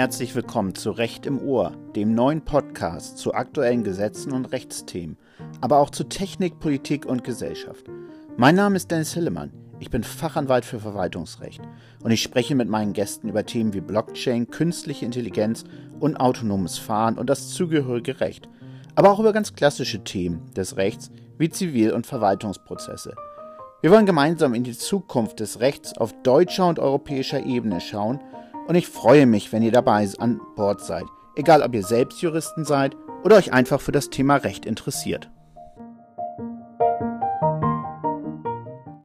Herzlich willkommen zu Recht im Ohr, dem neuen Podcast zu aktuellen Gesetzen und Rechtsthemen, aber auch zu Technik, Politik und Gesellschaft. Mein Name ist Dennis Hillemann. Ich bin Fachanwalt für Verwaltungsrecht und ich spreche mit meinen Gästen über Themen wie Blockchain, künstliche Intelligenz und autonomes Fahren und das zugehörige Recht, aber auch über ganz klassische Themen des Rechts wie Zivil- und Verwaltungsprozesse. Wir wollen gemeinsam in die Zukunft des Rechts auf deutscher und europäischer Ebene schauen und ich freue mich, wenn ihr dabei an Bord seid, egal ob ihr selbst Juristen seid oder euch einfach für das Thema Recht interessiert.